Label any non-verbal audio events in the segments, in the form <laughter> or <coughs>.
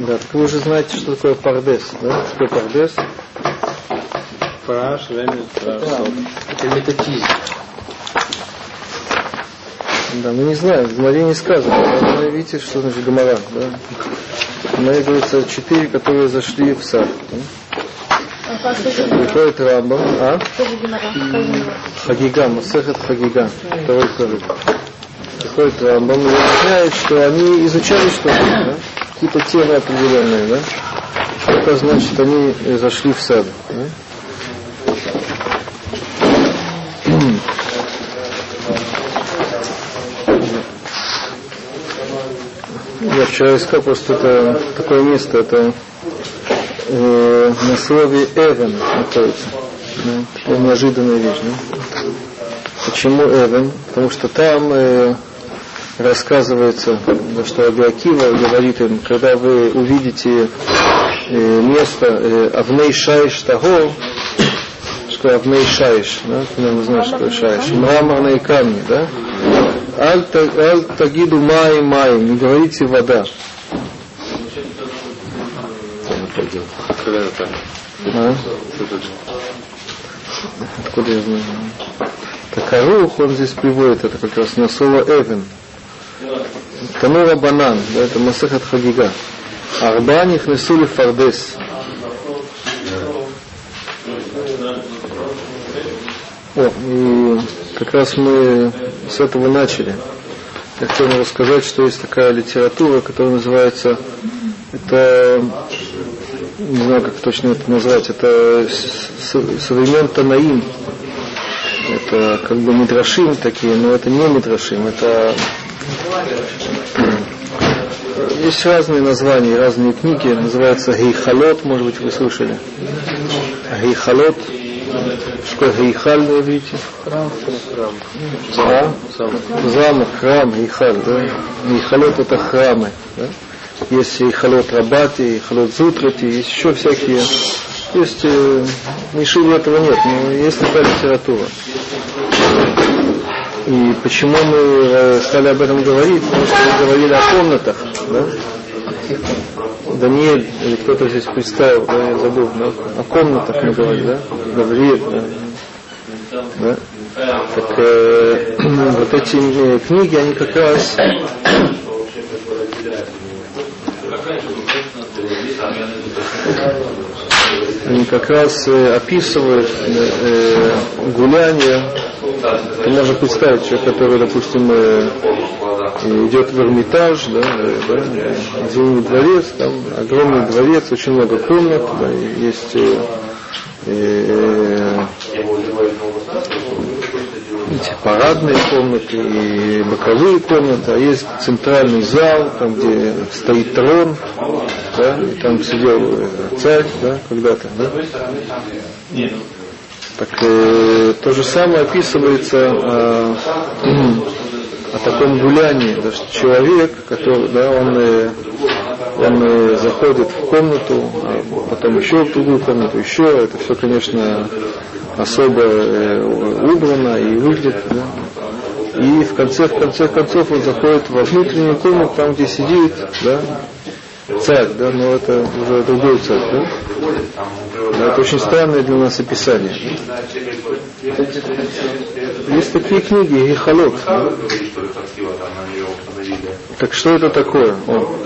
Да, так вы уже знаете, что такое пардес, да? Что такое пардес? Ремес, Это метатизм. Да, ну не знаю, в Гмаре не сказано. Но вы видите, что значит Гамара, да? В Гмаре говорится четыре, которые зашли в сад. Да? Приходит Рамбам, а? Хагига, Масехет Хагига, второй корык. Приходит Рамбам и объясняет, что они изучали что-то, да? какие-то темы определенные, да? Это значит, они зашли в сад. Да? Я вчера искал просто это такое место, это э, на слове Эвен находится. Да? Такая неожиданная вещь. Да? Почему Эвен? Потому что там э, рассказывается, что Абиакива говорит им, когда вы увидите э, место э, Авней Шайш Таго, что Авней Шайш, да, вы знаете, что Шайш, мраморные камни, да, Аль Тагиду Май Май, не говорите вода. А? Откуда я знаю? Так Арух он здесь приводит, это как раз на слово Эвен. Танура Банан, да, это Масахат Хагига. Арба нихнесу фардес. О, и как раз мы с этого начали. Я хотел рассказать, что есть такая литература, которая называется, это, не знаю, как точно это назвать, это современ Танаим. Это как бы мидрашим такие, но это не мидрашим, это <clears throat> есть разные названия, разные книги, называется Гейхалот, может быть, вы слышали. Гейхалот, что Гейхаль на иврите? Храм, храм. А? Замок, храм, Гейхаль, да? Гейхалот это храмы, да? Есть Гейхалот Рабати, Гейхалот Зутрати, есть еще всякие есть, э, этого нет, но есть такая литература. И почему мы э, стали об этом говорить? Потому что мы говорили о комнатах, да? Даниэль, или кто-то здесь представил, да, я забыл, да? о комнатах мы говорили, да? Гавриэль, да? да? Так э, <clears throat> вот эти э, книги, они как раз они как раз э, описывают э, гуляние. Ты можешь представить человек, который, допустим, э, идет в Эрмитаж, да, да, Зимний дворец, там огромный дворец, очень много комнат, да, есть э, э, эти парадные комнаты и боковые комнаты, а есть центральный зал, там где стоит трон, да, и там сидел царь, да, когда-то, да. Так э, то же самое описывается э, <clears throat> о таком гулянии, да, что человек, который, да, он, э, он э, заходит в комнату, а потом еще в другую комнату, еще, это все, конечно, особо э, убрано и выглядит, да. И в конце, в конце концов он заходит во внутреннюю комнату, там, где сидит, да, царь, да, но это уже другой царь, да? да это очень странное для нас описание. Есть такие книги, Ихалот. Да? Так что это такое? О.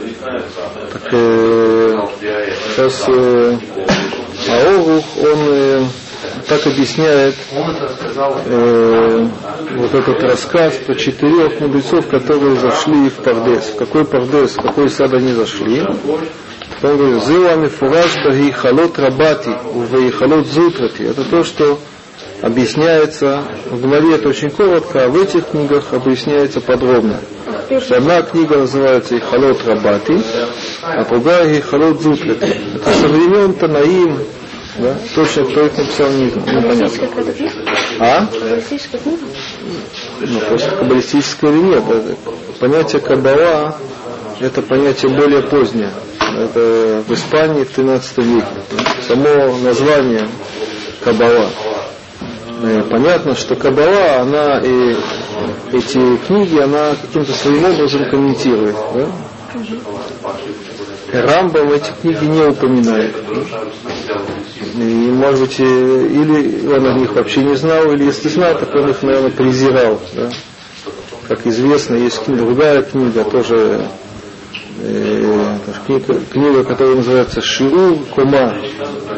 Так э, сейчас э, Аорух, он э, так объясняет э, вот этот рассказ про четырех мудрецов, которые зашли в Пардес. Какой Пардес, в какой сад они зашли? Он говорит, Зилами фураж халот рабати, халот зутрати. Это то, что объясняется, в главе это очень коротко, а в этих книгах объясняется подробно. Что одна книга называется Ихалот Рабати, а другая Ихалот Зутрати. Это со времен Танаим, да? Точно, кто их написал, не, непонятно. А? Ну, просто каббалистическое или нет. Это, понятие каббала это понятие более позднее. Это в Испании в 13 веке. Само название каббала. Э, понятно, что Кабала, она и эти книги, она каким-то своим образом комментирует. Да? Рамбам эти книги не упоминает. И, может быть, или он о них вообще не знал, или если знал, так он их, наверное, презирал. Да? Как известно, есть другая книга, тоже э, книга, книга, которая называется Шиу Кома.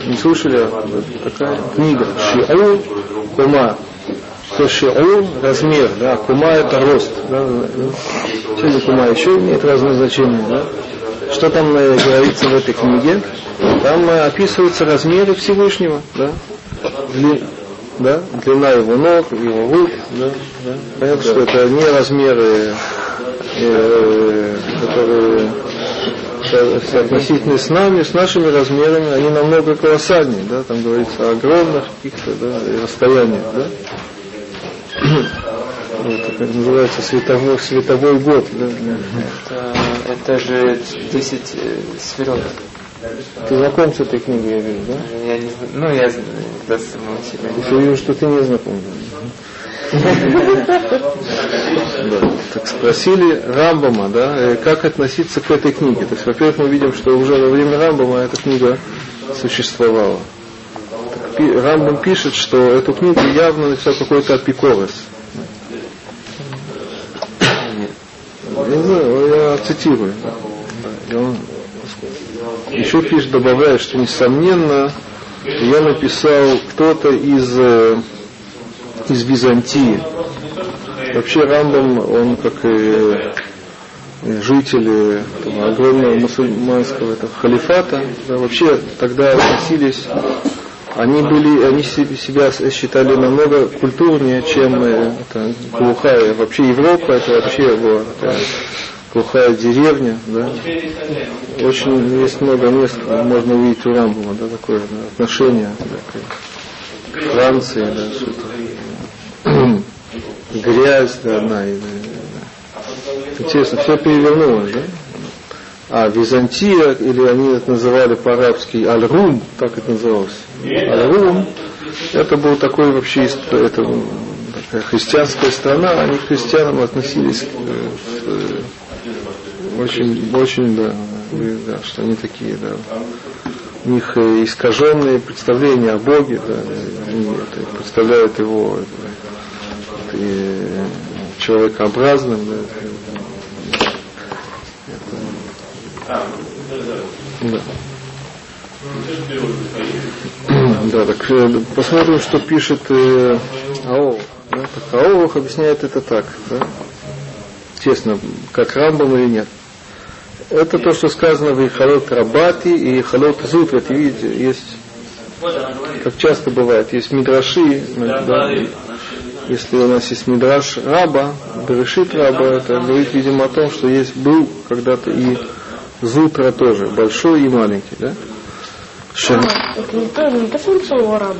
Не слушали? Такая книга. Шиу Кома. Что шиу размер, да, кума это рост. Да, да. кума еще имеет разные значения. Да? Что там э, говорится в этой книге? Там э, описываются размеры Всевышнего. Да? Да? Длина его ног, его рук. Да? Да? Понятно, что это не размеры, э, которые соотносительно с нами, с нашими размерами, они намного колоссальнее, да, там говорится о огромных каких-то да, расстояниях, да. <clears throat> Это называется световой, световой год. Да, это, это же 10 э, сферот. Ты знаком с этой книгой, я вижу, да? Я не, ну, я да, самого себя. Я вижу, что ты не знаком. Да. Так спросили Рамбама, да, э, как относиться к этой книге. То есть, во-первых, мы видим, что уже во время Рамбама эта книга существовала. Рамбам пишет, что эту книгу явно написал какой-то апикорес. Не знаю, я цитирую. И он еще пишет, добавляет, что несомненно я написал кто-то из э, из Византии. Вообще Рамбам, он как и жители этого огромного мусульманского этого халифата, да, вообще тогда относились, они были, они себя считали намного культурнее, чем э, это, глухая, вообще Европа, это вообще его это, глухая деревня, да. Очень есть много мест, можно увидеть у Рамбова, да, такое да, отношение да, к Франции, да, что-то грязь, да, да. Интересно, все перевернулось, да? А Византия, или они это называли по-арабски Аль-Рум, так это называлось. Аль-Рум, это был такой вообще, это христианская страна, они к христианам относились э, э, очень, очень, да, да, что они такие, да, у них э, искаженные представления о Боге, да, они это, представляют его и человекообразным. Да, да. Да, так э, посмотрим, что пишет э, Аол. Да, так Аолах объясняет это так, да? честно, как Рамбам или нет. Это то, что сказано в Ихалот Рабати и Ихалот Зутрат. Видите, есть, как часто бывает, есть мидраши, да, если у нас есть мидраш раба, берешит раба, это говорит, видимо, о том, что есть был когда-то и зутра тоже, большой и маленький, да? Шем... Это не то, не то, что написал раба.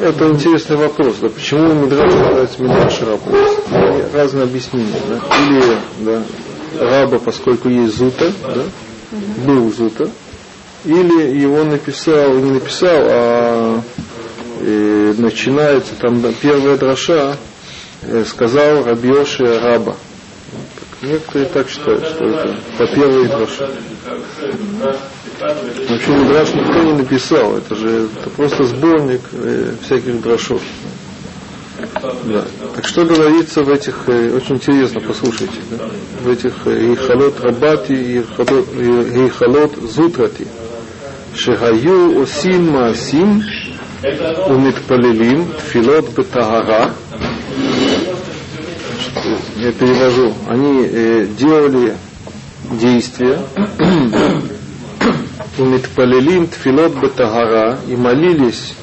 Это интересный вопрос, да, почему Мидраш называется Мидраш раба? Разные объяснения, да? Или, да, раба, поскольку есть зута, да, был зута, или его написал, не написал, а начинается там первая дроша, э, сказал Рабьоши Раба. Некоторые так считают, что это по первой дроше. Вообще Мидраш никто не написал, это же это просто сборник э, всяких дрошов. Да. Так что говорится в этих, э, очень интересно, послушайте, да? в этих Ихалот Рабати и Ихалот Зутрати. Шехаю Осим Маасим умитпалилим тфилот бетагара. Я перевожу. Они э, делали действия. <coughs> Умитпалилим тфилот бетагара и молились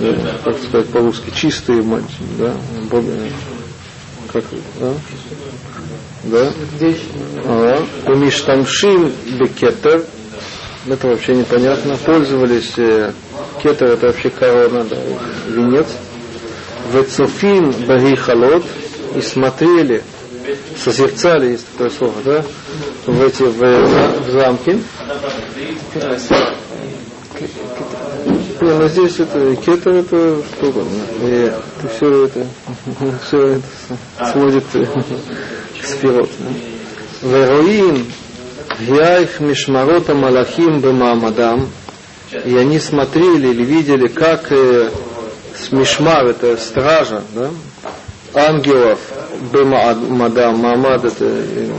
э, как сказать по-русски, чистые мальчики, да, как, да, да, ага, умиштамшим бекетер, это вообще непонятно, пользовались э, кетер это вообще корона, да, венец. Вецуфин багихалот и смотрели, созерцали, есть такое слово, да, в эти в, в замке. Не, но здесь это кетер это что угодно. И все это все <laughs> это сводит <laughs> к сферот. Вероин Вяих Мишмарота Малахим Бемамадам. И они смотрели или видели, как э, Смишмар, это стража, да, ангелов Бемадам, Мамад это э,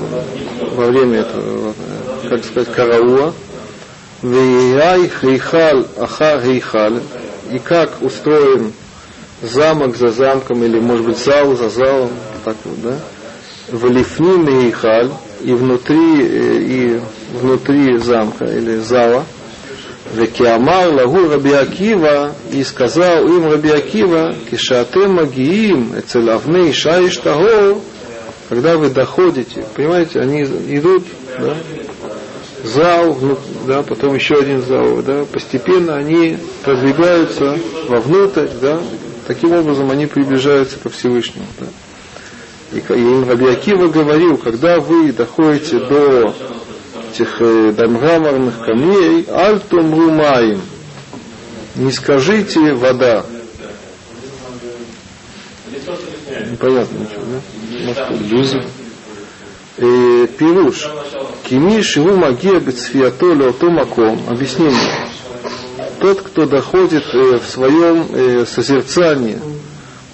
во время этого, э, как сказать, караула, Вияй Хейхал Аха Хейхал, и как устроен замок за замком, или может быть зал за залом, так вот, да, в Хейхаль, и внутри, э, и внутри замка или зала, Векиамар лагу Раби Акива, и сказал им Раби Акива, кишатем магиим, эцель авней шаиш тагор, когда вы доходите, понимаете, они идут, да, зал, ну, да, потом еще один зал, да, постепенно они продвигаются вовнутрь, да, таким образом они приближаются ко Всевышнему, да. И, и Раби Акива говорил, когда вы доходите до этих э, до мраморных камней, альтум румаим, не скажите вода. Непонятно ничего, да? Может, иллюзия. Э, пируш. Кими шиву магия бецфиато леото маком. Объяснение. Тот, кто доходит э, в своем э, созерцании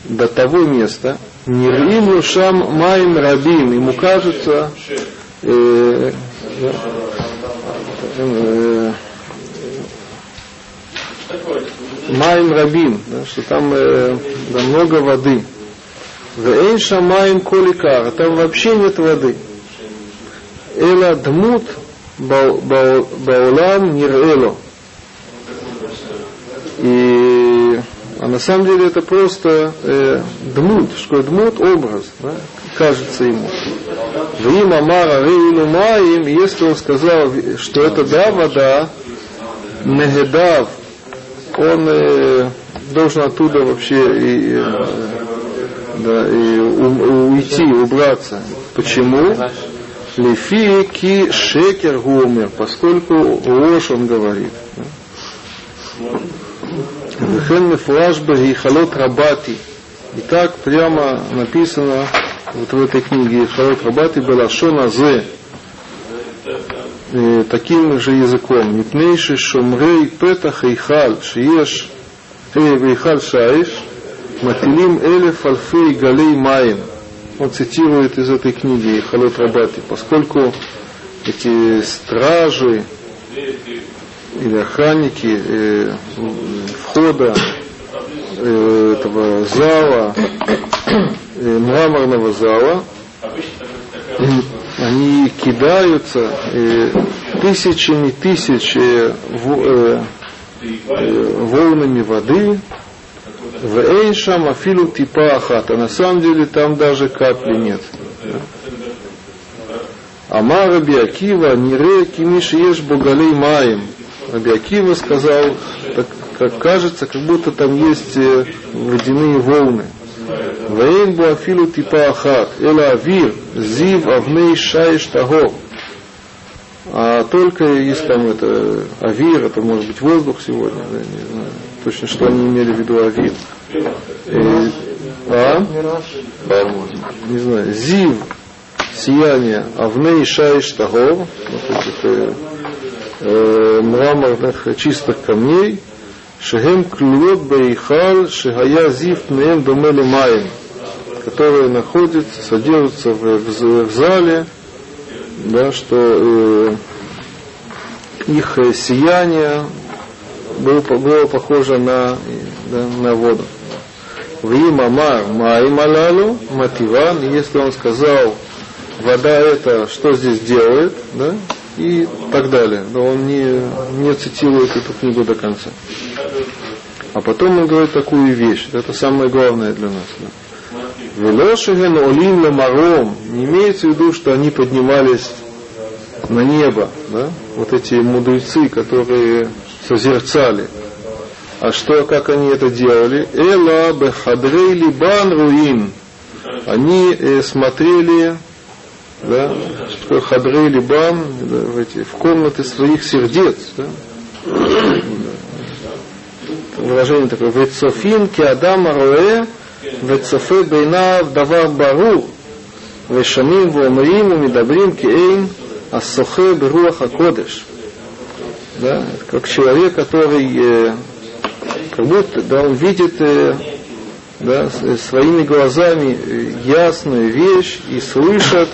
до того места, Нирим Лушам Майм Рабим, ему кажется, э, Майм Рабим, да, что там э, да, много воды. Вейн Шамаем Коликар, там вообще нет воды. Эла Дмут Баулам Нирэло. И а на самом деле это просто э, дмут, что дмут образ, да, кажется ему. Вим Амара Рейну Маим, если он сказал, что это да, вода, Негедав, он э, должен оттуда вообще и, э, да, и у, уйти, убраться. Почему? Лефи ки шекер гумер, поскольку ложь он говорит. Вехен мефураж бахалот рабати. И так прямо написано вот в этой книге Халот Рабати была Шона Зе таким же языком. Мипнейши шумрей петах эйхал шиеш эйхал шаиш матилим элеф альфей галей маин. Он цитирует из этой книги Халот Рабати, поскольку эти стражи или охранники э, входа э, этого зала, э, мраморного зала, они кидаются э, тысячами тысяч э, э, волнами воды, в Эйшам Афилу Типа Ахат, а на самом деле там даже капли нет. Амара Биакива Нире Кимиш Еш Богалей Маем. Абиакива сказал, так, как кажется, как будто там есть э, водяные волны. Вейн буафилу типа ахат, эла авир, зив авней шаиш таго. А только есть там это авир, это может быть воздух сегодня, да, не знаю, точно что они имели в виду авир. И, а? Не знаю, зив, сияние, авней шаиш таго, вот этих э, мраморных чистых камней, шехем клюет бейхал шехая зив неем домели маем, которые находятся, содержатся в, в, в зале, да, что э, их сияние было, было похоже на, да, на воду. Вим амар маим алалу мативан, если он сказал, вода это что здесь делает, да, и так далее. Но он не, не цитирует эту книгу до конца. А потом он говорит такую вещь, это самое главное для нас. Велошиген олим ламаром, не имеется в виду, что они поднимались на небо, да? вот эти мудрецы, которые созерцали. А что, как они это делали? Эла бехадрей либан руин. Они э, смотрели да, что хадрей либам, да, в, эти, в комнаты своих сердец, да. Выражение такое, «Вецофин ки адам роэ, вецофе бейнав давар бару, вешамим вомрим умидабрим ки эйн ассохе беруах акодеш». Да, как человек, который э, как будто да, он видит э, да, своими глазами э, ясную вещь и слышат,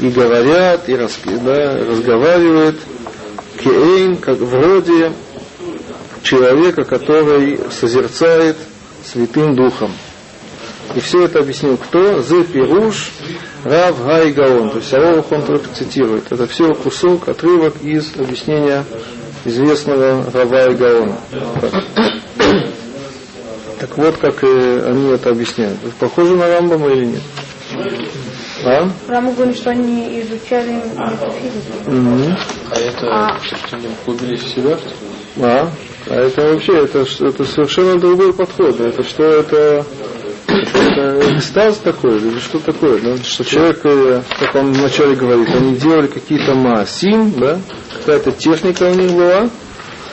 и говорят, и рас, да, разговаривают, кеэйн, как вроде человека, который созерцает Святым Духом. И все это объяснил кто? Зе Пируш Рав Гай Гаон. То есть Аорах он только цитирует. Это все кусок, отрывок из объяснения известного Рава и Гаона. Так вот, как э, они это объясняют. Похоже на Рамбама или нет? А? Рамбам говорит, что они изучали метафизику. Угу. А это А. что они углубились в себя, что ли? А? А это вообще, это, это совершенно другой подход. Это что, это, это экстаз такой, или что такое? Да? Что человек, э, как он вначале говорит, они делали какие-то маасим, да? какая-то техника у них была,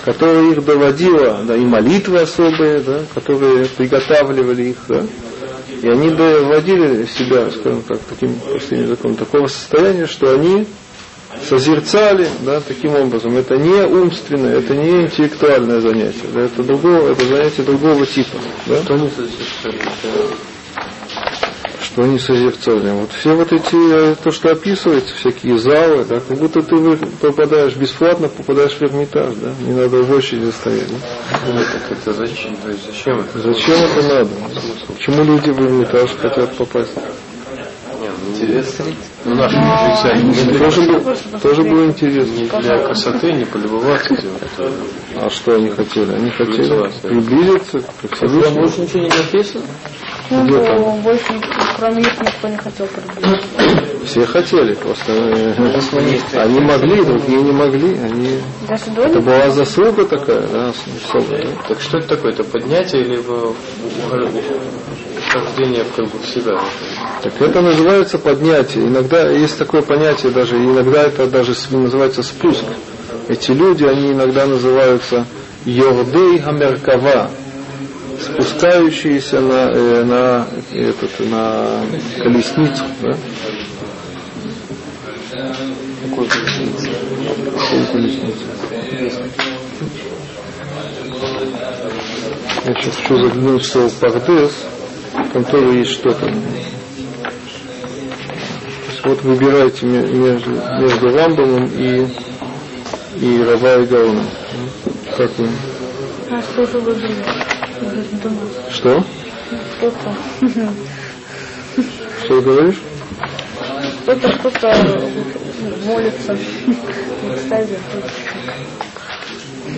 которая их доводила, да, и молитвы особые, да, которые приготавливали их, да, и они доводили себя, скажем так, таким простым языком, такого состояния, что они созерцали, да, таким образом. Это не умственное, это не интеллектуальное занятие, да, это другого, это занятие другого типа, да. Что они созерцали? Что они созерцали. Вот все вот эти, э, то, что описывается, всякие залы, да, как будто ты попадаешь бесплатно, попадаешь в Эрмитаж, да, не надо в очереди стоять, да. Так это зачем? То есть зачем это? Зачем это надо? Почему люди в Эрмитаж хотят попасть? Не, ну, интересно. Ну, наши мудрецы, они не для, Тоже, бы- тоже было интересно. не для красоты, не полюбоваться этим. Это- А что они хотели? Они хотели Приблизиться. к Всевышнему. ничего не написано? Ну, там? больше, кроме их, никто не хотел приблизиться. Все хотели, просто э, они могли, другие не могли. Они... Это них была заслуга такая, да, особая. да. Так что это такое? Это поднятие или вхождение в, как бы, в себя? Так это называется поднятие. Иногда есть такое понятие даже, иногда это даже называется спуск. Эти люди, они иногда называются Йордей Хамеркава, спускающиеся на, э, на, этот, на колесницу. Да? Какой колесница? Какую колесницу? Я сейчас хочу заглянуть в слово Пардес, там тоже есть что-то. То есть вот выбирайте ме- между, между Рамбомом и, и Рава и Гаоном. Как вы? А что же вы жили? Думаю, Что? кто-то. Что ты говоришь? Кто-то, кто-то молится в экстазе.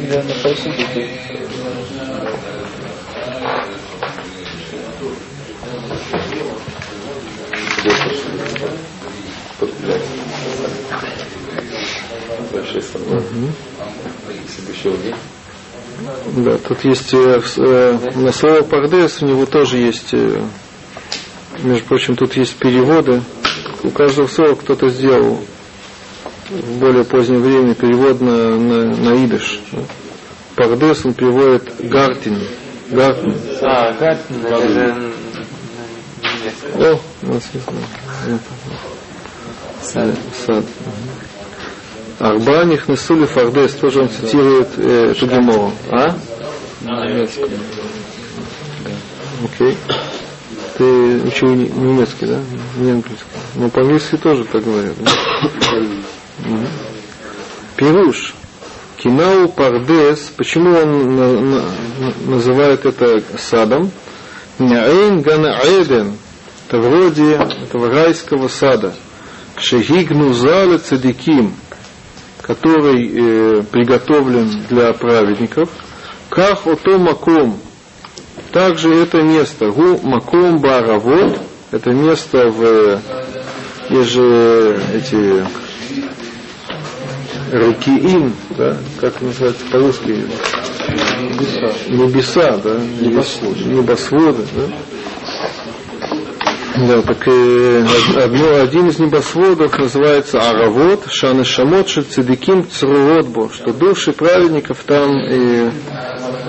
Да, на фальсифике. Да, тут есть э, э, на слово Пардес у него тоже есть, э, между прочим, тут есть переводы. У каждого слова кто-то сделал в более позднее время перевод на, на, на идыш. Пардес он переводит Гартин. Гартин. А, это немецкое. О, у нас есть. Сад. Сад. Арба нихнесули фардес, тоже он цитирует э, эту гемору. А? На немецком. Окей. Ты учил не- немецкий, да? Не английский. Но по-английски тоже так говорят. да? Пируш. Кинау пардес. Почему он на- на- на- называет это садом? Няэйн гана эден. Это вроде этого райского сада. Кшегигну зале цадиким, который э, приготовлен для праведников. Ках ото маком. Также это место, гу маком баравод, это место в есть же эти рекиим, да, как называется по-русски? Небеса. Небеса, да. Небосводы. Небосводы, да. Да, так э, одно, один из небосводов называется Аравод, Шаны Шамот, Цедиким Цруродбо, что души праведников там э,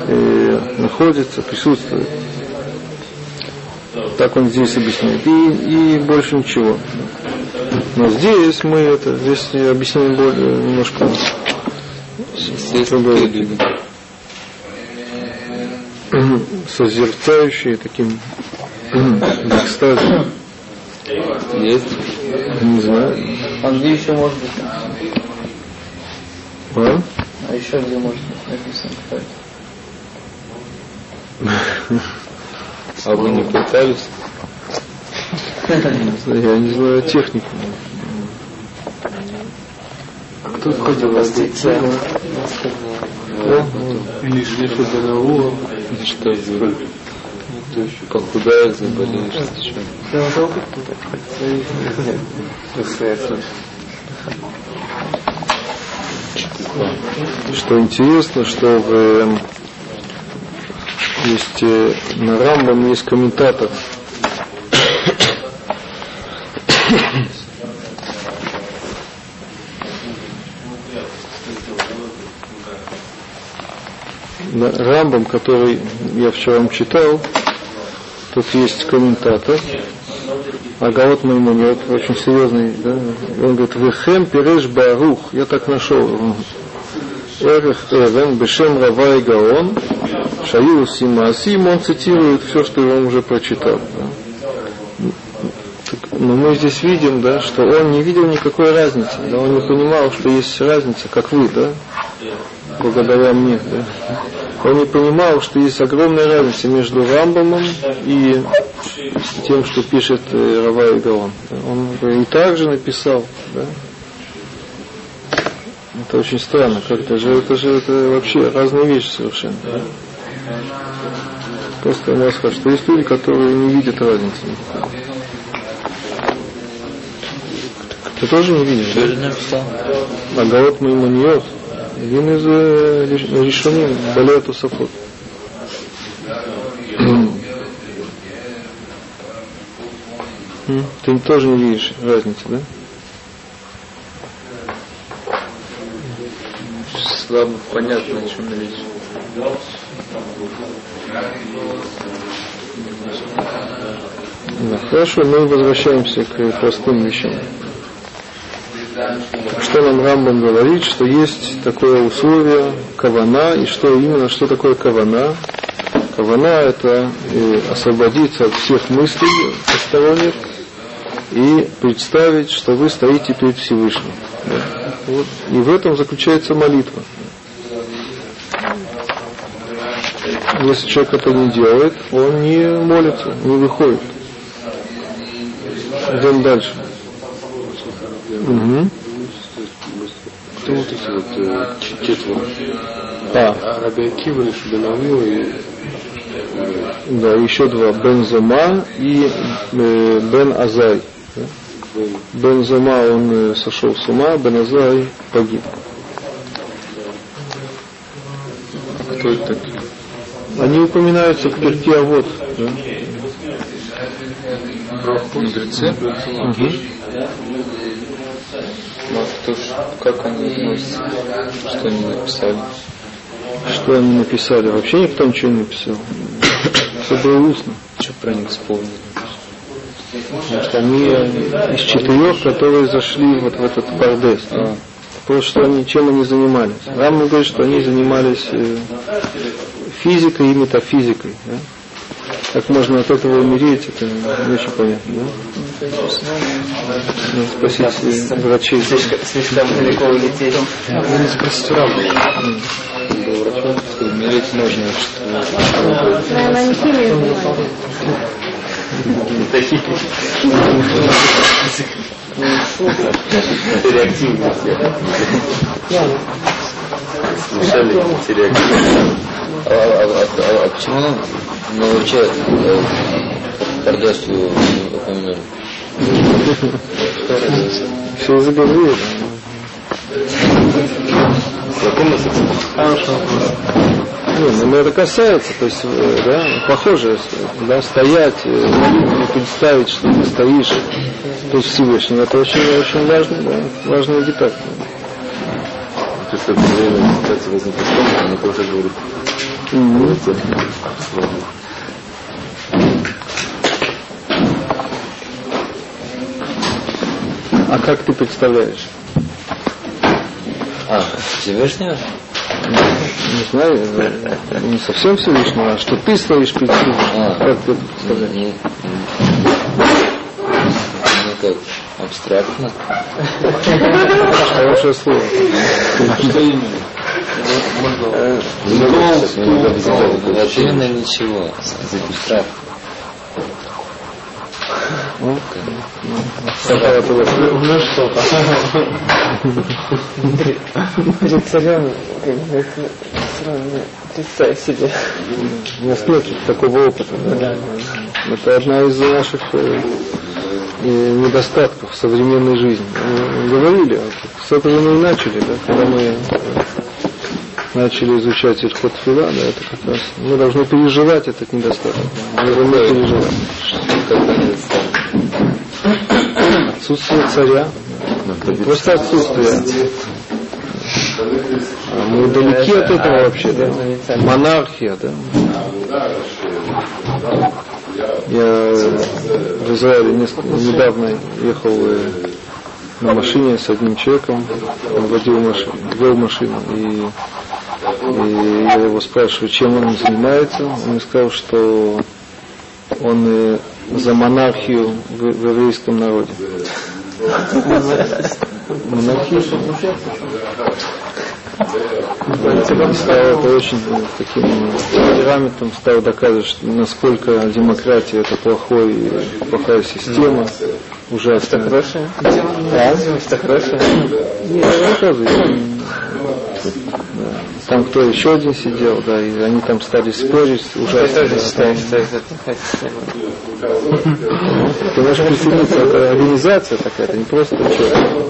э, находится, присутствует. Так он здесь объясняет. И, и больше ничего. Но здесь мы это, здесь объяснение более немножко другое. <clears throat> Созерцающие таким экстазом. Есть? Не знаю. А где еще может быть? А? А еще где может быть написано какая-то? А вы не пытались? Я не знаю технику. Кто ходил в Или шлифа Что за похудает, заболеешь, Что интересно, что в, эм, есть э, на Рамбам есть комментатор. <coughs> На Рамбам, который я вчера вам читал, тут есть комментатор, Агаот Маймонет, очень серьезный, да? он говорит, Вехем Переш Барух, я так нашел, Эрех Эвен, Бешем Рава и Гаон, Шаю Симасим, он цитирует все, что я вам уже прочитал. Да? Но мы здесь видим, да, что он не видел никакой разницы, да, он не понимал, что есть разница, как вы, да, благодаря мне, да. Он не понимал, что есть огромная разница между Рамбамом и тем, что пишет э, Рава и Гаон. Он и так же написал, да, это очень странно, как это же, это же это вообще разные вещи совершенно. Да? Просто я скажу, что есть люди, которые не видят разницы. Ты тоже не видишь? Написал? А Гаот Маймониот, один из решений Балея Тусафот. Ты тоже не видишь разницы, да? слабо понятно, о чем речь. Да, хорошо, мы возвращаемся к простым вещам. Что нам Рамбам говорит, что есть такое условие кавана, и что именно, что такое кавана? Кавана – это э, освободиться от всех мыслей посторонних и представить, что вы стоите перед Всевышним. Вот. И в этом заключается молитва. Если человек это не делает, он не молится, не выходит. Идем дальше. Угу. Кто вот эти вот э, четверо? А. Раби Акива, Шубенавил и... Да, еще два. Бен Зома и э, Бен Азай. Бен Зома он э, сошел с ума, Бен Азай погиб. Кто это такие? Они упоминаются в перке, а вот. Да? Мудрецы? Угу. Ну, а кто ж, как они относятся? Что они написали? Что они написали? Вообще никто ничего не написал. Все было устно. Что про них вспомнили? Потому что они из четырех, которые зашли вот в этот пардес. Да? Просто что они чем они занимались. Рамна говорит, что они занимались э, физикой и метафизикой. Да? Как можно от этого умереть, это не очень понятно. Да? Надо спросить э, врачей. Слишком, слишком далеко улететь. Надо спросить у Рамбы. Что умереть можно, что... Наверное, они химией занимались. Реактивность. Слушали реактивность. А, а, а, а почему мы вообще э, Кардашью упомянули? Все из-за Гавриила. Хорошо. Не, ну, но это касается, то есть, э, да, похоже, да, стоять, э, представить, что ты стоишь перед Всевышним, это очень, очень важно, да, важная деталь. То есть, в это время медитация возникла, она тоже говорит, Мгм. А как ты представляешь? А, Всевышнего? Не знаю, э, не совсем Всевышнего, а что ты стоишь перед Всевышним. А. Как ты представляешь? Не, ну как, абстрактно. Хорошее слово. Ну, Вообще именно ничего. Абстрактно. Ну, Какая это вот- Перед царем, как бы, это сразу представь себе. У нас нет такого опыта. да. Это одна из наших э, э, недостатков современной жизни. Мы говорили, с этого мы и начали, да, когда мы э, начали изучать Ильхот Фила, да, это как раз мы должны переживать этот недостаток. Мы должны переживать. Отсутствие царя, просто отсутствие. А Мы далеки от этого вообще, да. Монархия, да. Я в Израиле несколько, недавно ехал на машине с одним человеком, он водил машину, вел машину, и, и я его спрашиваю, чем он занимается. Он мне сказал, что он э, за монархию в, в еврейском народе. Монархию? Стал это очень таким темпераментом, стал доказывать, что насколько демократия это плохой, плохая система, ужасная. Хорошая? А? Что хорошая? Нет. Да. Там кто еще один сидел, да, и они там стали спорить, ужасно. тоже что это. Ты можешь присоединиться, это организация такая, это не просто человек.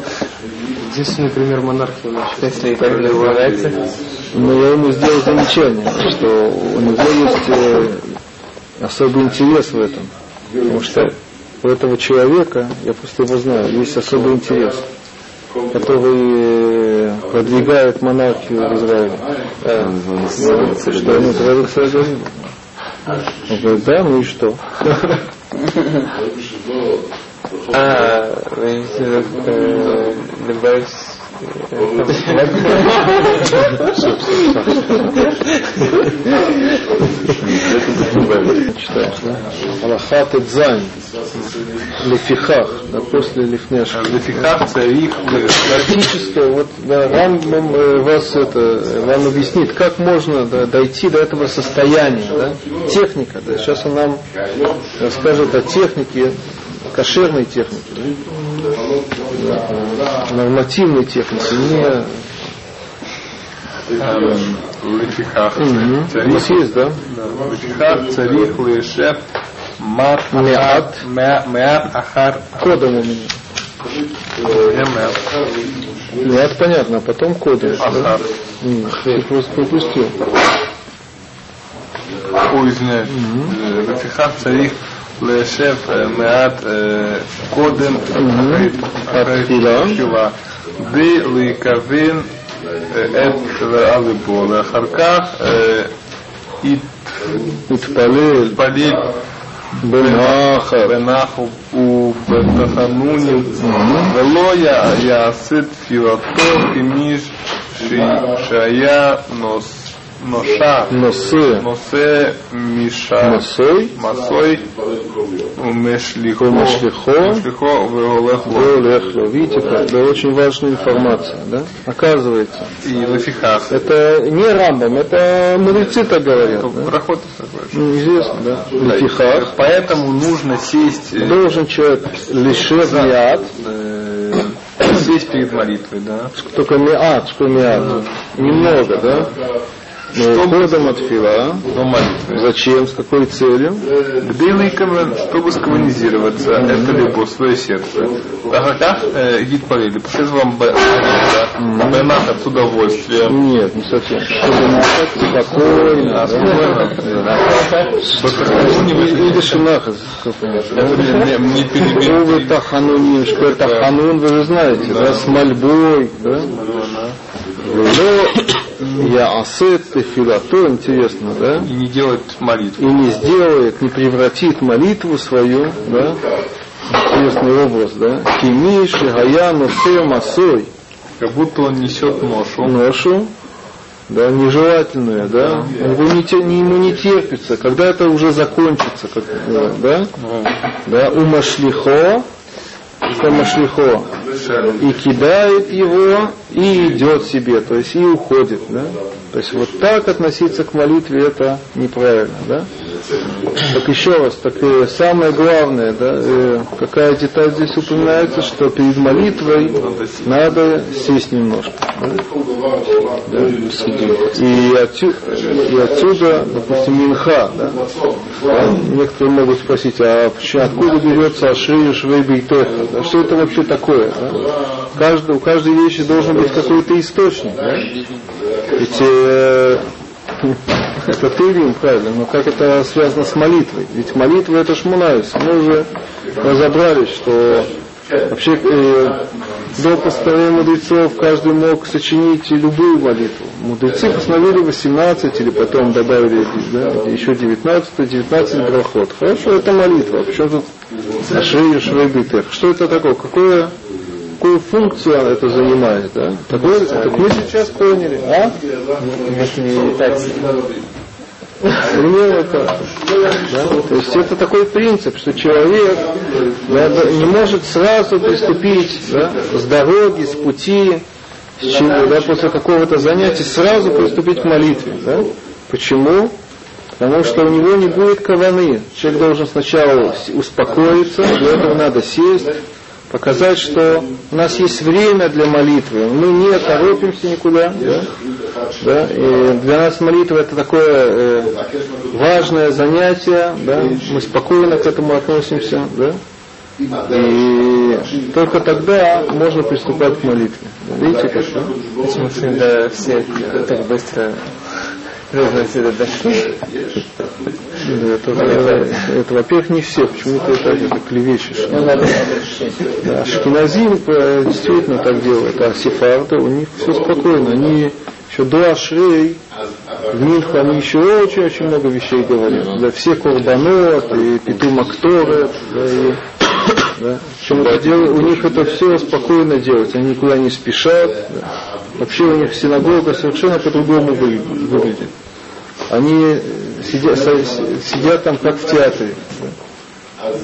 Единственный пример монархии. Если как называется? Но я ему сделал замечание, что у него есть э, особый интерес в этом. Потому что у этого человека, я просто его знаю, есть особый интерес, который продвигает монархию в Израиле. Что ему творит сразу. Он говорит, да, ну и что? А, вы имеете в виду, э, добавить э, Читаешь, да? После Лифнеш. Лефихах царих Практическое, вот да, Рамбам э, вас это, вам объяснит, как можно дойти до этого состояния, да? техника, да? сейчас он нам расскажет о технике, кошерной технике, да? Да, нормативной технике, не Лефихах. Мгм. у нас Царих есть, да? לפיכך צריך ליישב מעט מעט. מע- מעט אחר Кодом у меня. המעט Нет, понятно, а потом кодом. да? אחר. М, Ты просто пропустил. הוא извиняюсь. לפיכך צריך ליישב אה, מעט אה, קודם אחרי אחרי התפילה. התפילה כדי להכוון אה, את רעה ליבו ואחר כך אה, התפלל יתפלל בנחת. בנחת ובתחנונים ולא י- יעשה תפילתו כמי ש- שהיה נוס- נושע נושא Ноша. носы, носы Миша. Носой. Масой. Умешлихо. Умешлихо. Веолехло. Видите, это очень важная информация, да? Оказывается. И лафихах. Это не Рамбам, это мудрецы так говорят. Проход такой. Ну, известно, да. Лафихах. Поэтому нужно сесть. Э, Должен человек лишев яд э, сесть перед молитвой, да. Только а, миат, что миат. Немного, да? Ну, Ходом от фила. Зачем? С какой целью? Ликован, чтобы скоммунизироваться, это любовь, свое сердце. А как э, гид парили, после этого вам б- да, бенах от удовольствия. Нет, не совсем. Чтобы махать спокойно. А, спокойно. Ну, не видишь. Это не, не Овы перебить. тахануним, что это таханун, вы же знаете, да, с мольбой, да? Но я асет тефила, то интересно, да? И не делает молитву. И не сделает, не превратит молитву свою, да? Интересный образ, да? Кимиши, Гаяну, Масой. Как будто он несет ношу. Ношу, да, нежелательное, да, ему не, те, не, ему не терпится, когда это уже закончится, как, да, да, умашлихо, Хамашлихо и кидает его и идет себе, то есть и уходит, да? То есть вот так относиться к молитве это неправильно, да? Так еще раз, так и самое главное, да, э, какая деталь здесь упоминается, что перед молитвой надо сесть немножко. Да? Да? И, отсюда, и отсюда, допустим, Минха, да? да? Некоторые могут спросить, а откуда берется Ашри Швейбейтеха? Да? Что это вообще такое? Да? Каждый, у каждой вещи должен быть какой-то источник. Да? Ведь э, <laughs> это Тырим, правильно, но как это связано с молитвой? Ведь молитва это шмунайс. Мы уже разобрались, что вообще э, до постановления мудрецов каждый мог сочинить любую молитву. Мудрецы постановили 18 или потом добавили да, еще 19, 19 брахот. Хорошо, это молитва. Причем тут Ашри Швейбитех. Что это такое? Какое какую функцию это занимает, да? Такой, так мы сейчас поняли, а? Пример это, да? То есть это такой принцип, что человек да, не может сразу приступить да, с дороги, с пути, с чего, да, после какого-то занятия сразу приступить к молитве. Да? Почему? Потому что у него не будет каваны. Человек должен сначала успокоиться, для этого надо сесть, показать, что у нас есть время для молитвы, мы не торопимся никуда. Да? Да? И для нас молитва это такое э, важное занятие, да? мы спокойно к этому относимся. Да? И только тогда можно приступать к молитве. Видите, как? Почему всегда все так быстро Трудно сюда дошли. Да, это, это, это, во-первых, не все. Почему ты это, это клевещешь? Ну, да, Шкиназим э, действительно так делает, а сефарды, у них все спокойно. Они еще до Ашрей, в Минху они еще очень-очень много вещей говорят. Да, все Курбанот, и Пету Макторет, да, и да. Причем это дело, у них это все спокойно делать, они никуда не спешат. Да. Вообще у них синагога совершенно по-другому выглядит. Они сидят, сидят там как в театре. Да.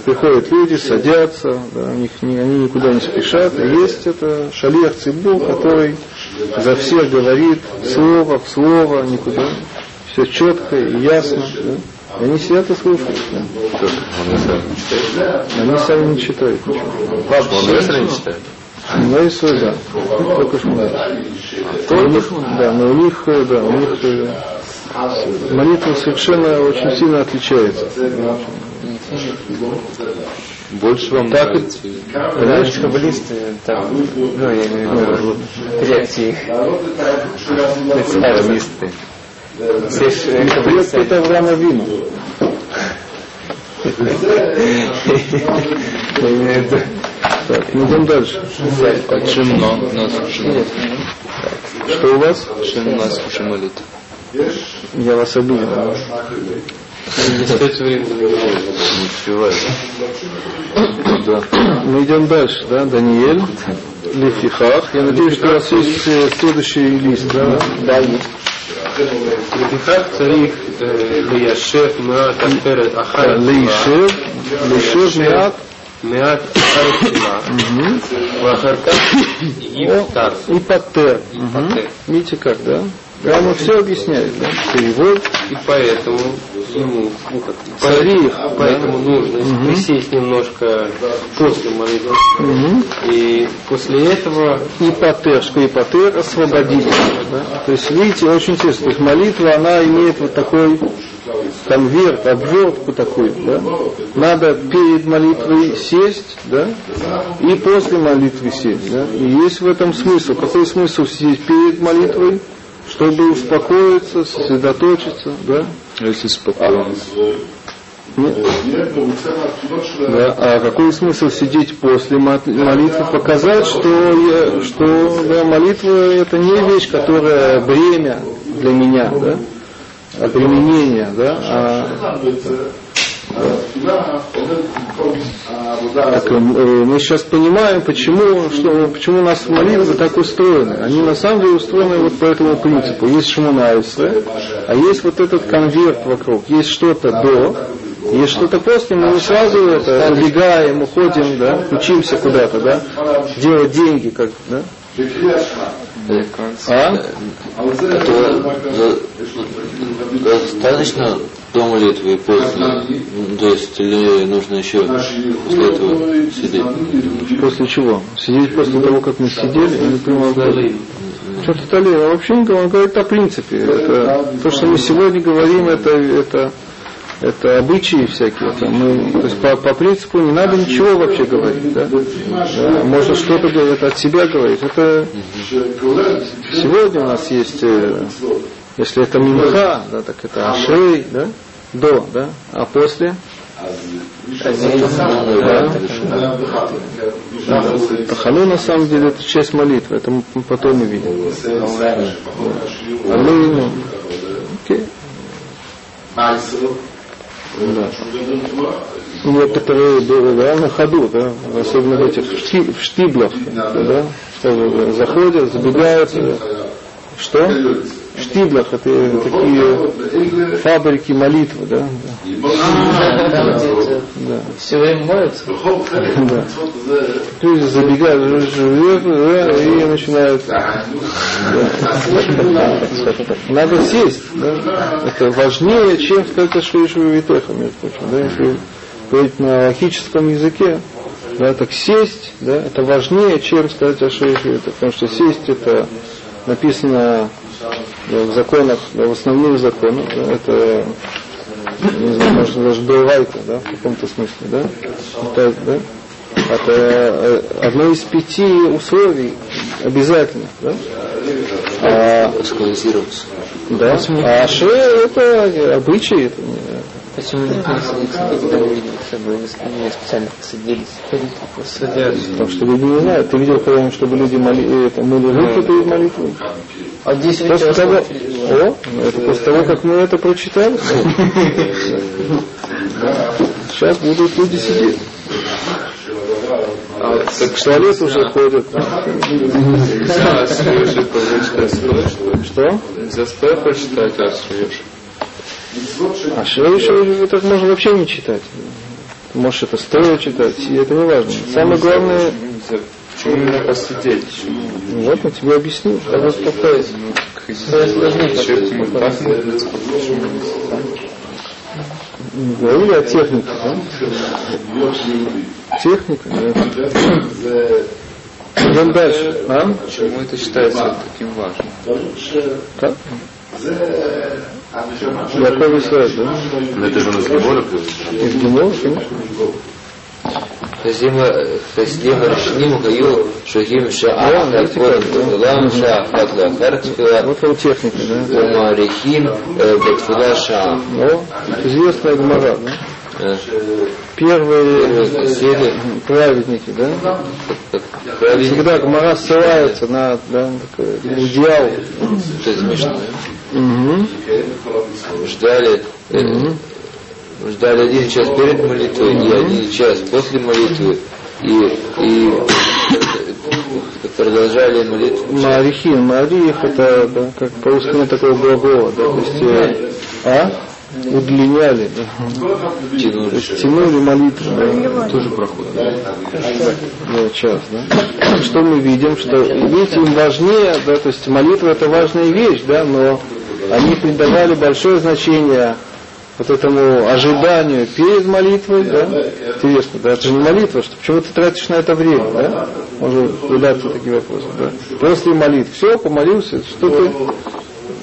Приходят люди, садятся, да, у них они никуда не спешат. И есть это шалех Цибу, который за всех говорит слово в слово, никуда. Все четко и ясно. Да. И они сидят и слушают. Да. Они сами не читают ничего. Он не читает? Шмунайсу, да. Только Шмунайсу. Только Да, но у них, да, у них молитва совершенно очень сильно отличается. Больше вам так, нравится? Раньше каббалисты, там, ну, я имею в виду, третьи, каббалисты. Все каббалисты это Авраама Вину. Так, идем дальше. Чинно нас Что у вас? Чинно нас молит. Я вас обидел. Не стоит время не успевает. Да. Мы идем дальше, да, Даниэль, Лефихах. Я надеюсь, что у вас есть э, следующий лист, да? Да, есть. לפיכך צריך ליישב מעט הפרק אחר ליישב, ליישב מעט מעט אחר התפילה, ואחר כך יפתר. И паттер. Видите как, Да? Прямо все объясняет, да? Перевод. И поэтому ему, ну как, Царих, поэтому да? нужно угу. присесть немножко после молитвы. Угу. И после этого... И патер, что и патер освободить. Да? То есть, видите, очень интересно. То есть молитва, она имеет вот такой конверт, обвертку такую, да? Надо перед молитвой сесть, да? И после молитвы сесть, да? И есть в этом смысл. Какой смысл сидеть перед молитвой? Чтобы успокоиться, сосредоточиться, да? Если спокойно. Нет. Да, а какой смысл сидеть после молитвы, показать, что, я, что да, молитва это не вещь, которая бремя, для меня, да, а применение, да, а так, э, мы сейчас понимаем, почему, что, почему у нас молитвы так устроены. Они на самом деле устроены вот по этому принципу. Есть шмунайсы, а есть вот этот конверт вокруг. Есть что-то до, есть что-то после, мы не сразу это убегаем, уходим, да, учимся куда-то, да, делать деньги, как, да. А? достаточно до молитвы и после? То есть или нужно еще после этого сидеть? После чего? Сидеть после того, как мы сидели? Я не понимаю. Что-то Талия вообще не говорит, он говорит о принципе. Это, то, что мы сегодня говорим, это, это это обычаи всякие. Это мы, то есть по, по принципу не надо ничего вообще говорить. Да? Да, можно что-то это от себя говорить. Это сегодня у нас есть, э, если это минха, да, так это ашей, да, до, да, а после Тахану на самом деле это часть молитвы, это мы потом увидим. А мы, ну, окей. Да. Некоторые были да, на ходу, да, особенно в этих в штиблах, да, заходят, забегают. Что? Штиблах это такие фабрики молитвы, да. да. Все время моются? Да. Люди забегают и начинают. Надо сесть. Да. Это важнее, чем сказать Шуишу Витеха, между прочим. Да, если говорить на логическом языке, да, так сесть, да, это важнее, чем сказать о Шуишу Потому что сесть это написано в законах, в основных законах, да, это, не знаю, может даже Белвайка, да, в каком-то смысле, да, это, да, это э, одно из пяти условий обязательно, да, а. Да, а ше это обычаи, это Почему не когда мы видели, чтобы не специально садились, садятся? Потому что люди не знают. Ты видел когда-нибудь, чтобы люди моли, это, мыли руки перед молитвой? А здесь после того, О, это после того, как мы это прочитали. Сейчас будут люди сидеть. А, так туалет уже ходят. Что? За стоя прочитать, а. А Шивы так можно вообще не читать. Можешь это стоя читать, и это не важно. Самое главное... Почему именно посидеть? Вот, я тебе объясню. Как успокоить. Говорили о технике, да? Техника, да. Идем дальше. А? Почему это считается таким важным? Как? Яков Исраиль, да? Но это же у нас Гемора Из Гемора, конечно. חסדים הראשונים היו שוהים שעה אחת קודם בתפילה, שעה אחת לאחר תפילה, Вот его техника, да? ומאריכים בתפילה שעה. Ну, известная Гмара, да? Э, Первые Сели, праведники, да? правильно, Всегда Гмара ссылается на да, такой идеал. это смешно. Угу. Ждали, э, Мгм. ждали один час перед молитвой и один час после молитвы. И, и продолжали молитву. Марихин, Марих, это да, как по-русски такого глагола, да, то есть, э, а? Удлиняли, да. То Тянули. есть тянули молитву, да. Тоже проходит. Да, час, да. Что мы видим, что видите, им важнее, да, то есть молитва это важная вещь, да, но они придавали большое значение вот этому ожиданию перед молитвой, да, интересно, да, это же не молитва, что почему ты тратишь на это время, да, может задаться такие вопросы, да, после молитвы, все, помолился, что ты,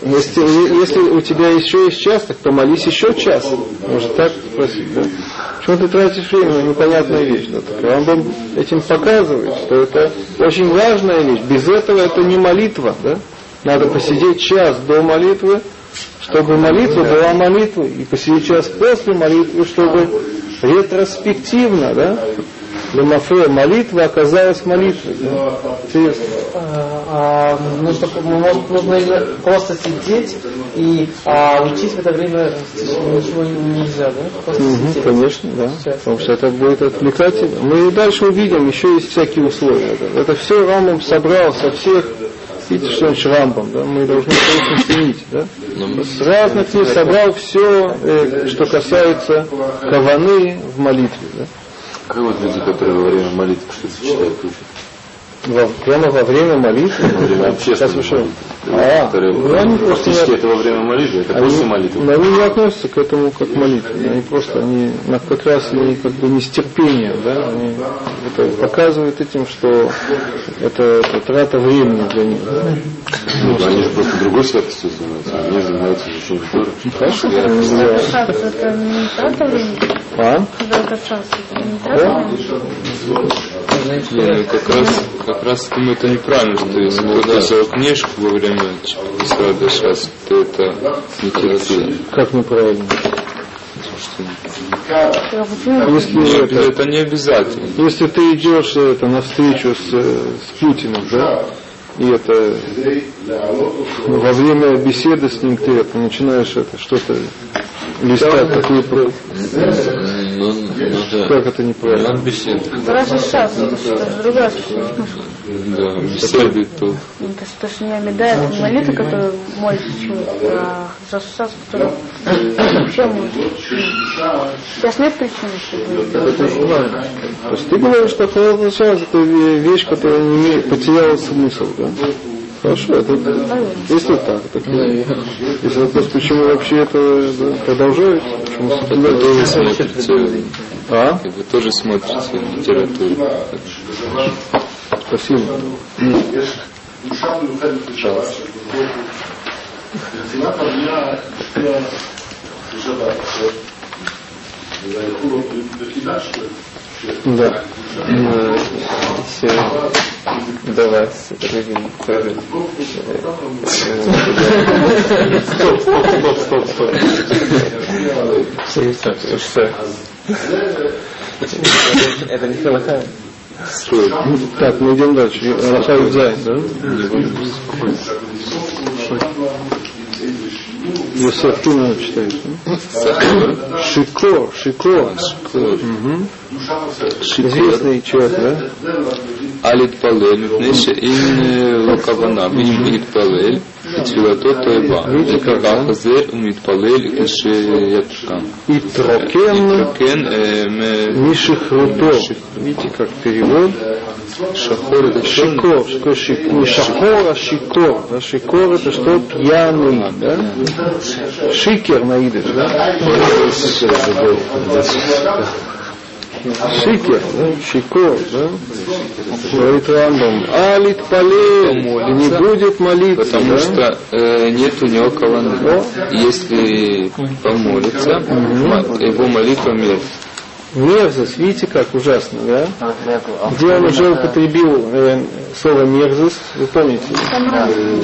если, если у тебя еще есть час, так помолись еще час, может так спросить, да, почему ты тратишь время на непонятную вещь, да, так Рамбам этим показывает, что это очень важная вещь, без этого это не молитва, да, надо посидеть час до молитвы, чтобы молитва была молитвой, и посидеть час после молитвы, чтобы ретроспективно, да, Лемафе молитва оказалась молитвой. Да? Интересно. А, а, нужно, может, нужно именно просто сидеть и а, учить в это время ничего нельзя, да? Просто Угу, сидеть. конечно, да. Потому что это будет отвлекательно. Мы и дальше увидим, еще есть всякие условия. Это, это все Рамбам собрал со всех Видите, что значит Рамбам, да? Мы должны это очень ценить, да? С разных книг собрал все, э, что касается каваны в молитве, да? Как вот люди, которые во время молитвы что-то читают, учат? Во- прямо во время молитвы. Во время общественной молитвы. А, Которые ну, они просто фактически не- это во время молитвы, это Они, после молитвы. но они не относятся к этому как к молитве. Они просто, они на- как раз они как бы не с терпением, да, они это показывают этим, что это, это трата времени для них. да. Ну, они же просто другой святостью занимаются. Они занимаются изучением Торы. Хорошо. Я- Да. Шанс А? Не ну как раз, как раз думаю, это неправильно, что если кто-то взял книжку во время Исрада сейчас, то это не красиво. Как неправильно? Если, Не, это, это не обязательно. если ты идешь это, на встречу с, э, с Путиным, да, и это ну, во время беседы с ним ты это, начинаешь это что-то листать такую про- Ну, ну да. как это неправильно? Он беседует. Раз шанс, это другая. Да, беседует тут. Ну, То, что- то, что не омедает молитва, которую молится человек, а за шанс, который вообще может. Сейчас нет причины, чтобы... Это важно. То есть ты говоришь, что это ве- вещь, которая не имеет, потеряла смысл, да? Хорошо, это, если так, так если вопрос, почему вообще это да, продолжают, почему Вы тоже смотрите, А? вы тоже смотрите литературу. Спасибо. Да. Все до вас тоже. Стоп, стоп, стоп, стоп, стоп. Что? Что? Это не Халаха. Так, мы идем дальше. Рахай Зайн, да? высоту надо читать. Шико, шико. Известный человек, да? Алит Палель, Неши, Ин Лакавана, Мишмит Палель. Тфилатот Тойба. Кахазер умитпалель кашеятка. И трокен мишихруто. Видите, как перевод? Шахор это шикор. Шахор, а шикор. А шикор это что? Пьяный. Да? Шикер на идыш. Да? Шикер, да? Шикор, да? Говорит Рамбам, алит полей, не будет молиться, Потому да? что э, нет у него каваны. Если помолится, его молитва мертва. Мерзость, видите, как ужасно, да? Где он уже употребил э, слово мерзость, вы помните?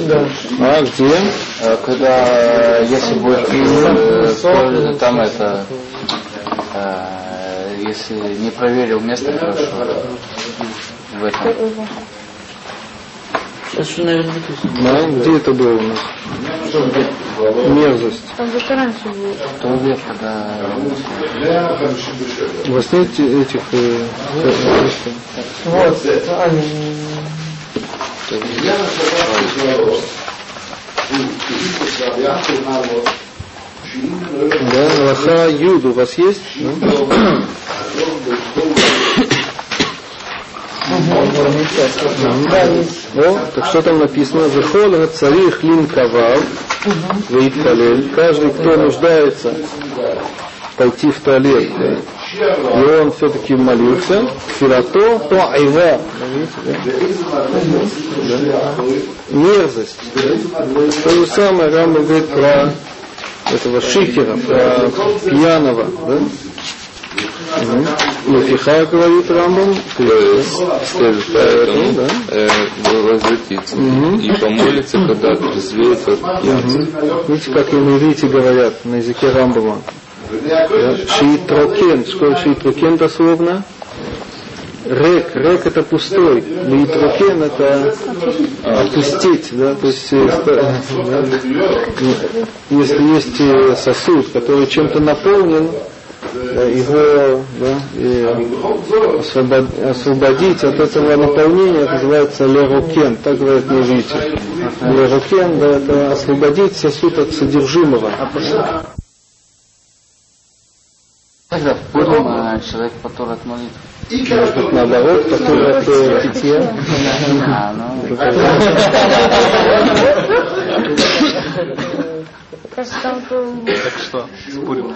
Да. А где? Э, Когда если будет э, там это э, если не проверил место хорошо в этом. Сейчас же, наверное, Да, где это было у нас? Мерзость. Там за раньше будет. туалет, когда Вы знаете этих... э, вот, Да, лоха юд у вас есть? Да? О, так что там написано? Захол царих лин кавав, вейт палель. Каждый, кто нуждается пойти в туалет, и он все-таки молился, филато, то айва. Мерзость. То же самое Рамба говорит про этого шикера, про пьяного, да? Лефиха говорит Рамбам, следует поэтому да. э, возвратиться и помолиться, когда трезвеет от пьянства. Видите, как иврите говорят на языке Рамбама. Да? שיתרוקן. Что שיתרוקן дословно? ריק, ריק это пустой, להתרוקן это опустить, да, то есть э, да, если есть э, сосуд, который чем-то наполнен, его да, и освобод- освободить от этого наполнения, это называется לרוקן, так говорят на иврите. לרוקן, да, это освободить сосуд от содержимого. Тогда в а, человек который от. Может быть, наоборот, от э, питья. А, ну, <laughs> <laughs> <laughs> Кажется, там э, Так что, спорим.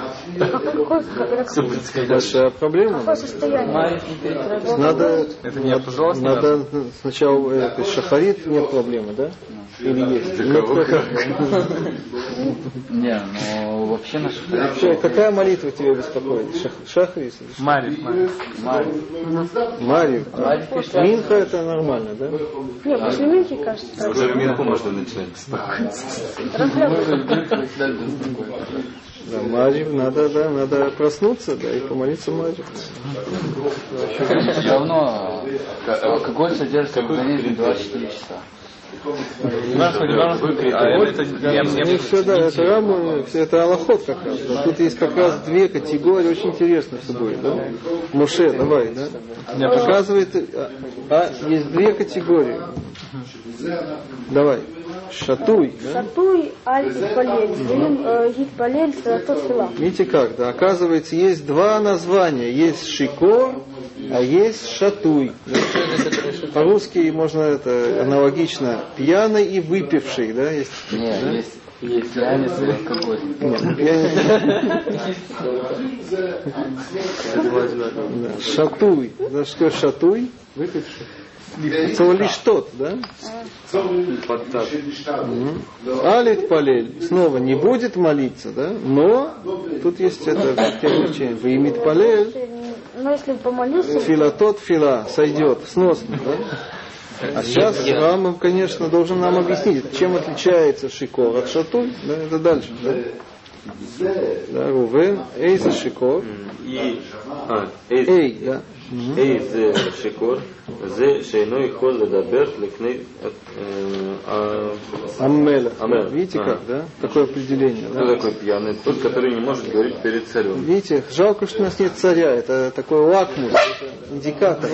Большая проблема. какое состояние? Надо, Это не разу? надо сначала, э, то есть шахарит нет проблемы, да? Или есть? Нет, не, ну вообще наш Вообще, какая молитва тебя беспокоит? Шах, шахрис? Марик, Марик. Марию. Минха это нормально, да? Нет, после Минки, кажется, Уже Минху можно начинать. Да, Марию надо, да, надо проснуться, да, и помолиться Марию. все равно э, алкоголь содержится в организме 24 часа. А Ну все, да, это все это аллахот как раз. да. Тут есть как раз две категории, очень интересно все будет, да? Муше, давай, да? Показывает, а, а, есть две категории. Давай, шатуй, да? Шатуй, аль э, гид балель, саратот фила. Видите как, да? Оказывается, есть два названия. Есть шикор, а есть шатуй. да. По-русски можно это аналогично пьяный и выпивший, да? Есть, Нет, да? есть, есть я не- <laughs> Да, Шатуй. Да, что шатуй? Выпивший. Это лишь тот, да? Алит палель. Снова не будет молиться, да? Но тут есть это переключение. Вы имит палель. Но если помолился, Фила тот фила сойдет. Сносно, да? А сейчас Рамам, конечно, должен нам объяснить, чем отличается шикор от шатуй. Да, это дальше, да? Да, Рувен, эй за шикор. И, а, Эй, да. эйз זה שיכור, זה שאינו יכול לדבר לפני, אה, а, Аммеля. Аммеля. Видите А. как, да? Такое определение, кто да? такой пьяный? Тот, который не может говорить перед царем. Видите, жалко, что у нас нет царя. Это такой лакмус, это индикатор.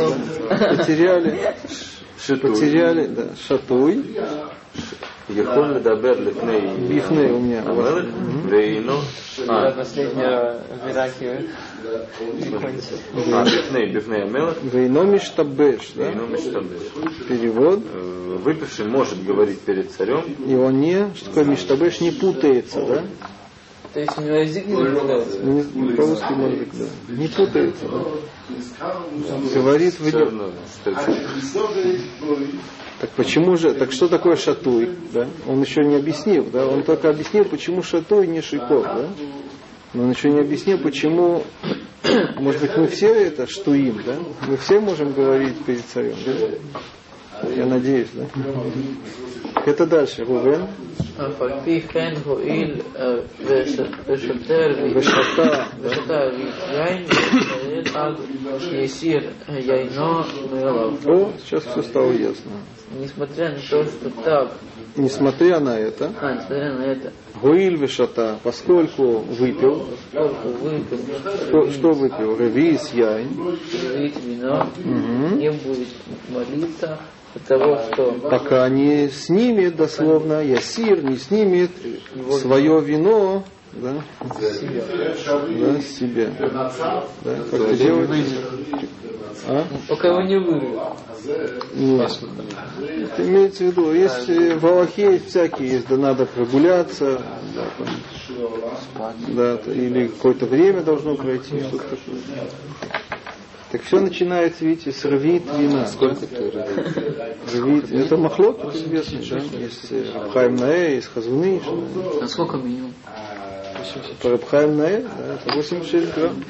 да. Потеряли, Шитуй. потеряли, да, шатуй. יכול לדבר לפני Бифны у меня. у вас. המלך, ואינו, אה, Последняя в Ираке. А, Вейномиштабеш, да? Перевод. Э, выпивший может говорить перед царем. И он не, что такое миштабеш, не путается, да? То есть у него язык не путается? По-русски может, да. Не путается, да? Говорит выйдет. так почему же, так что такое шатуй? Да? Он еще не объяснил, да? Он только объяснил, почему шатуй не шиков, да? Но он еще не объяснил, почему, может быть, мы все это штуим, да? Мы все можем говорить перед царем, да? Я надеюсь, да? Это дальше, Рувен. אף על פי כן הואיל אה, וש- ושוטר Вышата, ושתה ויין וישראל עד שיסיר יינו מעליו. О, сейчас все стало ясно. Несмотря на то, что так, Несмотря на это, а, несмотря на это, Гуиль Вишата, поскольку выпил, поскольку выпил что, что выпил? Ревис яйн, пить вино, Мгм. не будет молиться от того, что пока не снимет дословно, Ясир не снимет свое вино, да, да, с себя. Да, как это делать? А? пока его не вырвет. Нет. Это имеется в виду, есть э, в Аллахе есть всякие, есть, да надо прогуляться, да, там, да, или какое-то время должно пройти, что-то такое. Так все начинается, видите, с рвит вина. Сколько ты Рвит, это махлок, это известно, да? Есть э, Рабхайм Наэ, есть Хазуны, Насколько минимум? по Рабхайм Наэ, да, это 86 грамм.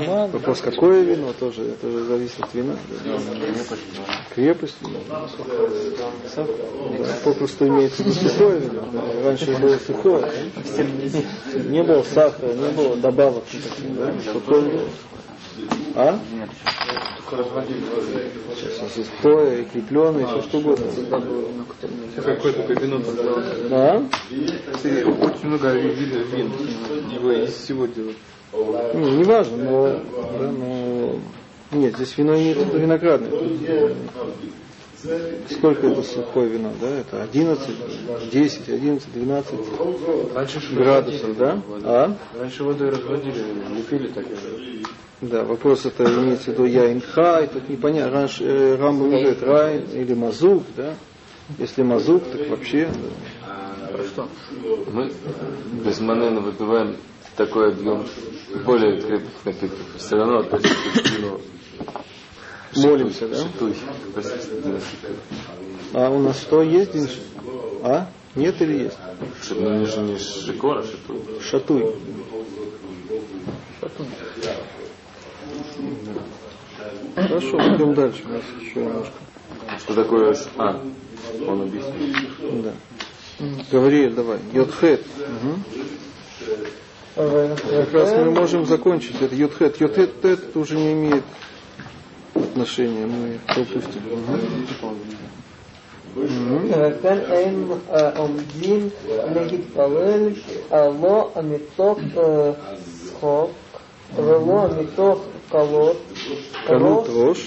вина. Вопрос, какое вино, тоже, это же зависит от вина. Крепость. Да, попросту имеется в виду сухое вино. Раньше было сухое. Не было сахара, не было добавок. Сухое вино. А? Нет. Сейчас у нас есть стоя, и крепленый, все что угодно. Какое-то вино А? Очень много видов вин. Его из всего делают. Не, не важно, но, да, но... Нет, здесь вино виду виноградное. Сколько это сухое вино, да? Это 11, 10, 11, 12 Раньше градусов, да? А? Раньше водой разводили, не пили так. Да, вопрос это имеется в виду яин хай, тут непонятно, раньше э, Рамбам говорит рай или мазук, да? Если мазук, так вообще, да. Мы без манена выпиваем такой объем более крепких напитков. Все равно вину. Молимся, да? Шитуй. Относительно А у нас что, есть день? А? Нет или есть? Ну, не же не шикора, шитуй. Шатуй. Хорошо, идем дальше. У нас еще немножко. Что такое? ш- А, он объяснил. Да. Гавриэль, давай. Йодхет. Угу. Как раз мы можем закончить это. Йодхет. Йодхет это уже не имеет отношения. Мы пропустим. Мгм. וכן הם אה, עומדים להתפלל אה, לא מתוך אה, צחוק ולא מתוך колот, колот рож,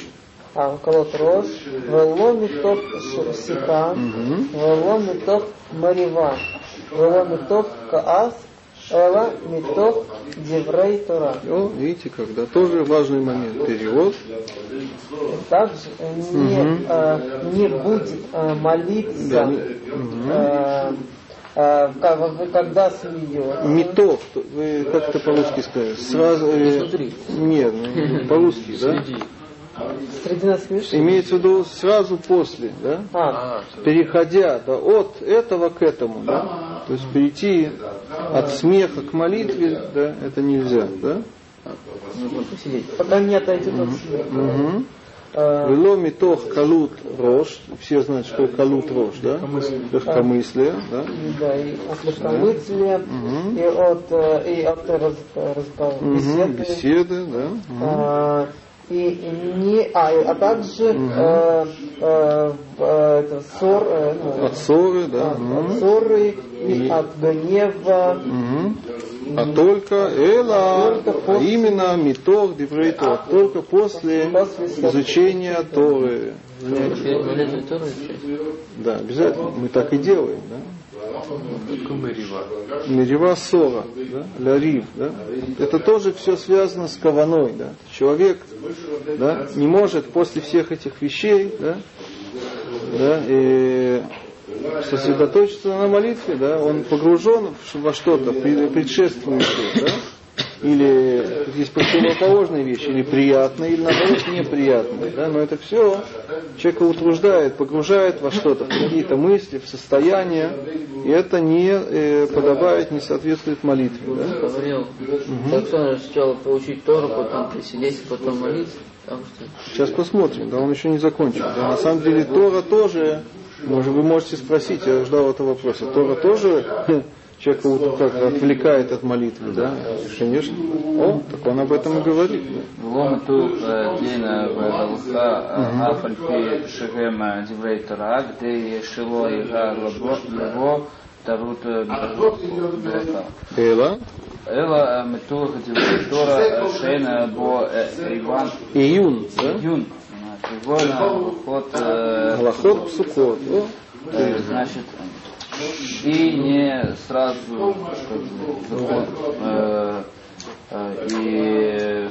а, колот рож, вело меток сика, вело меток марива, вело меток каас, эла меток деврей тора. О, видите, когда тоже важный момент, перевод. Также не, угу. а, не будет а, молиться да. угу. а, как- когда смеется. Метов, вы как это по-русски сказали? Сразу. э, Нет, ну, по-русски, да? Среди нас смешно. Имеется в виду сразу после, да? А, Переходя да, от этого к этому, да? То есть перейти от смеха к молитве, да, это нельзя, да? Пока не отойдет от смеха. Угу. Э, Вело метох калут рож, все знают, что калут рож, да? Легкомыслие, да? Да, и от легкомыслия, и от, э, и от раз, разговора, Мгм, беседы. Беседы, да? А, и не, а, а также э, э, э, это, ссор, э, ну, От ссоры, да? от, ссоры и И- от гнева. Мгм. А только эла, Только а после- именно митох диврейтор, только после После изучения Торы. Да, обязательно. Мы так и делаем, да? Мерива ссора, да? Лярив, да? Это тоже все связано с каваной, да? Человек, да, не может после всех этих вещей, да, да, и сосредоточиться на молитве, да, он погружен во что-то пред- предшествующее, да, или есть противоположные вещи, или приятные, или наоборот неприятные, да, но это все человека утруждает, погружает во что-то, в какие-то мысли, в состояние, и это не э, подобает, не соответствует молитве, да. Говорил, так что надо сначала получить Тору, потом присидеть, потом молиться. Сейчас посмотрим, да, он еще не закончил. Да, на самом деле Тора тоже, может, вы можете спросить, я ждал этого вопроса, Тора тоже человек вот как отвлекает от молитвы, да, конечно. О, так он об этом и говорит. Лом ту э, дейна валха э, афальпи шегема диврей тара, где шило ига лабо тарут э, бреха. Эла? Эла метулах диврей тора шейна бо иван. Июн, да? Июн. Привольно, ход... Галахот. Значит, и не сразу заход, э, э, и.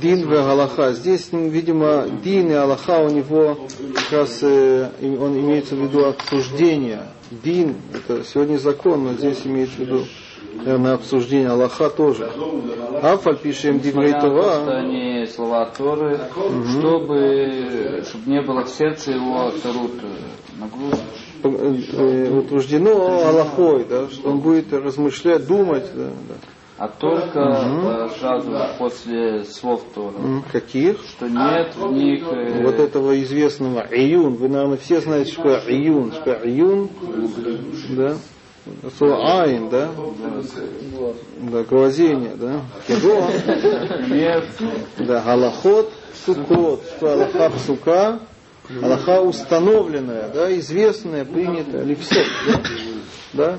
Дин и Галаха. Здесь, м, видимо, Дин и Аллаха у него как раз э, он имеется в виду обсуждение. Дин это сегодня закон, но здесь имеется в виду наверное, обсуждение Аллаха тоже. Афаль пишем Диврей Несмотря на то, что Това. они слова Торы, чтобы, чтобы не было в сердце его Торут нагрузки. э, э, утверждено Аллахой, да, что он будет размышлять, думать, да, да. А только э, сразу после слов Торы. М, Каких? Что нет в них... э, Вот этого известного Июн. Вы, наверное, все знаете, что Июн. Что Июн? Да. Слово айн, да? Да, глазение, да? Кего? Да, галахот, сукот, что Аллаха псука, Аллаха установленная, да, известная, принятая, липсет, да? да?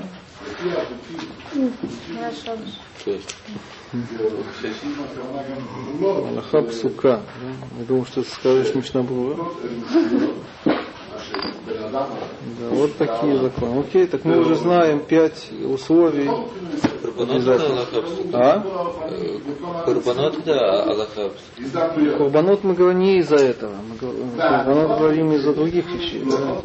Аллаха псука. Да? Я думал, что ты скажешь Мишнабура. Да, вот такие законы. Окей, так мы уже знаем пять условий. А? Курбанот это Аллаха. Курбанот мы говорим не из-за этого. Мы Курбанот говорим из-за других вещей. Да?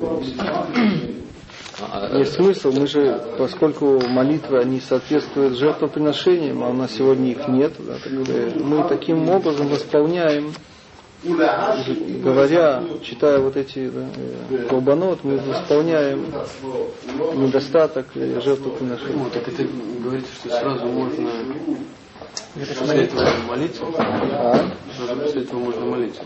Есть смысл, мы же, поскольку молитвы, они соответствуют жертвоприношениям, а у нас сегодня их нет, да, так, мы таким образом восполняем говоря, читая вот эти да, колбанот, мы восполняем недостаток жертвоприношения. Вот, так это говорится, что сразу можно после этого молиться? А? Сразу после этого можно молиться.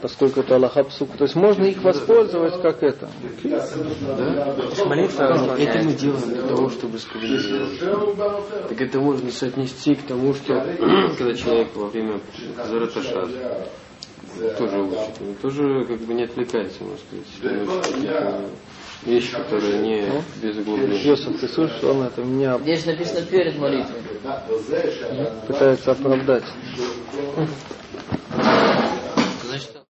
Поскольку это Аллаха псук. То есть можно их воспользовать как это. Да? Молитва, это мы делаем для того, чтобы скоммуницировать. Так это можно соотнести к тому, что <clears throat> когда человек во время Зараташат тоже учит, он тоже как бы не отвлекается, можно сказать, учит какие-то вещи, которые не без углубления. Йосиф, ты слышишь, он это меня Здесь написано перед молитвой. пытается оправдать.